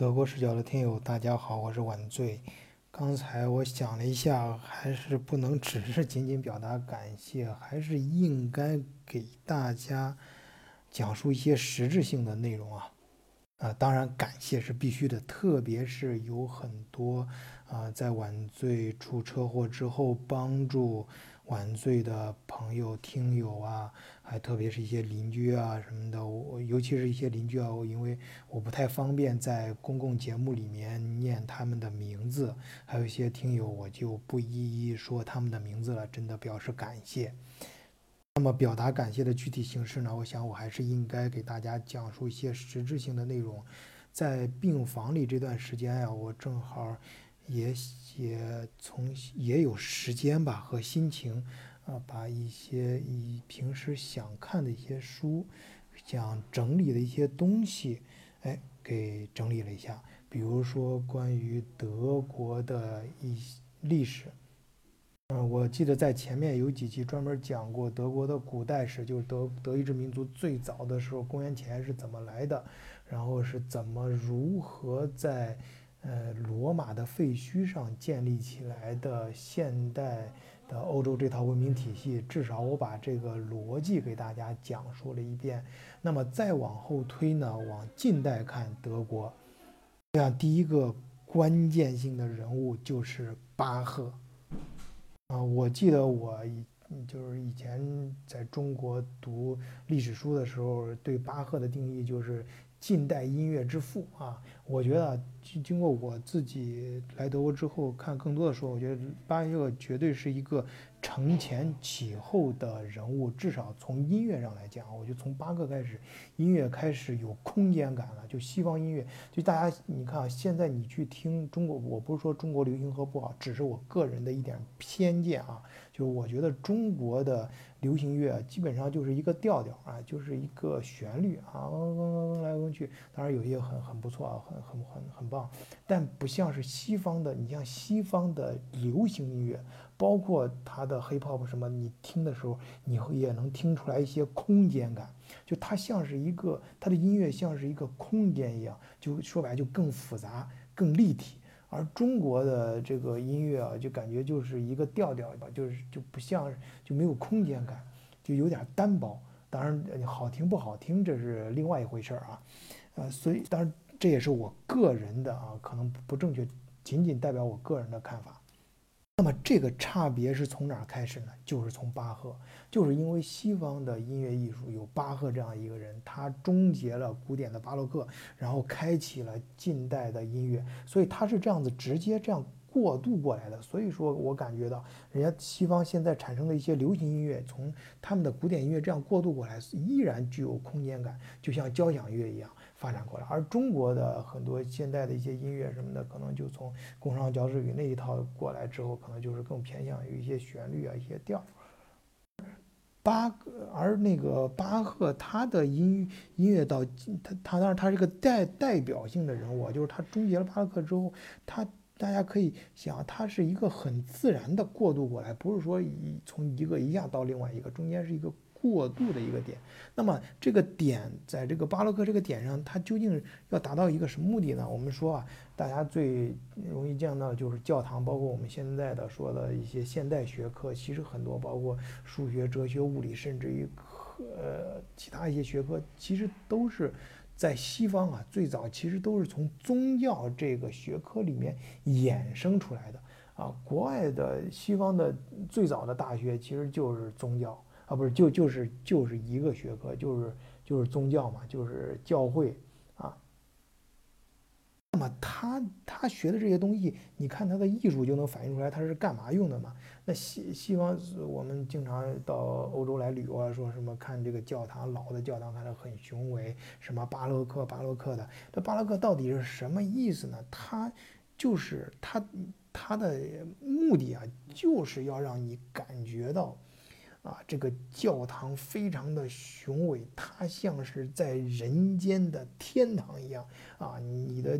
德国视角的听友，大家好，我是晚醉。刚才我想了一下，还是不能只是仅仅表达感谢，还是应该给大家讲述一些实质性的内容啊。啊，当然感谢是必须的，特别是有很多啊，在晚醉出车祸之后帮助。晚醉的朋友、听友啊，还特别是一些邻居啊什么的，我尤其是一些邻居啊，我因为我不太方便在公共节目里面念他们的名字，还有一些听友，我就不一一说他们的名字了，真的表示感谢。那么表达感谢的具体形式呢？我想我还是应该给大家讲述一些实质性的内容。在病房里这段时间呀，我正好。也也从也有时间吧和心情，啊，把一些以平时想看的一些书，想整理的一些东西，哎，给整理了一下。比如说关于德国的一些历史，嗯，我记得在前面有几期专门讲过德国的古代史，就是德德意志民族最早的时候，公元前是怎么来的，然后是怎么如何在。呃，罗马的废墟上建立起来的现代的欧洲这套文明体系，至少我把这个逻辑给大家讲述了一遍。那么再往后推呢，往近代看德国，这样第一个关键性的人物就是巴赫。啊，我记得我以就是以前在中国读历史书的时候，对巴赫的定义就是近代音乐之父啊。我觉得。经经过我自己来德国之后看更多的时候，我觉得巴赫绝对是一个承前启后的人物。至少从音乐上来讲，我觉得从巴赫开始，音乐开始有空间感了。就西方音乐，就大家你看啊，现在你去听中国，我不是说中国流行歌不好，只是我个人的一点偏见啊。就是我觉得中国的流行乐基本上就是一个调调啊，就是一个旋律啊，嗡嗡嗡来嗡去。当然有些很很不错啊，很很很很棒，但不像是西方的。你像西方的流行音乐，包括它的 hip hop 什么，你听的时候，你也能听出来一些空间感。就它像是一个，它的音乐像是一个空间一样，就说白就更复杂、更立体。而中国的这个音乐啊，就感觉就是一个调调吧，就是就不像，就没有空间感，就有点单薄。当然，好听不好听这是另外一回事儿啊，呃，所以当然这也是我个人的啊，可能不正确，仅仅代表我个人的看法。那么这个差别是从哪儿开始呢？就是从巴赫，就是因为西方的音乐艺术有巴赫这样一个人，他终结了古典的巴洛克，然后开启了近代的音乐，所以他是这样子直接这样过渡过来的。所以说我感觉到，人家西方现在产生的一些流行音乐，从他们的古典音乐这样过渡过来，依然具有空间感，就像交响乐一样。发展过来，而中国的很多现代的一些音乐什么的，可能就从工商角徵语那一套过来之后，可能就是更偏向于一些旋律啊、一些调。巴，而那个巴赫他的音音乐到他他当然他是个代代表性的人物，就是他终结了巴洛克之后，他大家可以想，它是一个很自然的过渡过来，不是说一从一个一下到另外一个，中间是一个。过渡的一个点，那么这个点在这个巴洛克这个点上，它究竟要达到一个什么目的呢？我们说啊，大家最容易见到就是教堂，包括我们现在的说的一些现代学科，其实很多包括数学、哲学、物理，甚至于科呃其他一些学科，其实都是在西方啊，最早其实都是从宗教这个学科里面衍生出来的啊。国外的西方的最早的大学其实就是宗教。啊，不是，就就是就是一个学科，就是就是宗教嘛，就是教会。那么他他学的这些东西，你看他的艺术就能反映出来他是干嘛用的嘛？那西西方我们经常到欧洲来旅游啊，说什么看这个教堂，老的教堂看着很雄伟，什么巴洛克巴洛克的，这巴洛克到底是什么意思呢？他就是他他的目的啊，就是要让你感觉到。啊，这个教堂非常的雄伟，它像是在人间的天堂一样啊！你的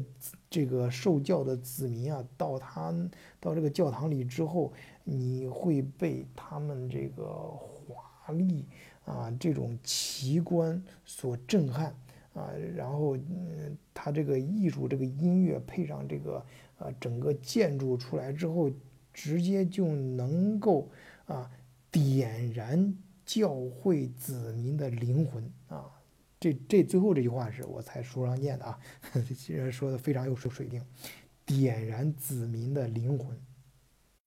这个受教的子民啊，到他到这个教堂里之后，你会被他们这个华丽啊这种奇观所震撼啊，然后嗯，他这个艺术这个音乐配上这个啊整个建筑出来之后，直接就能够啊点燃教会子民的灵魂啊。这这最后这句话是我才书上念的啊，其实说的非常有水水平，点燃子民的灵魂。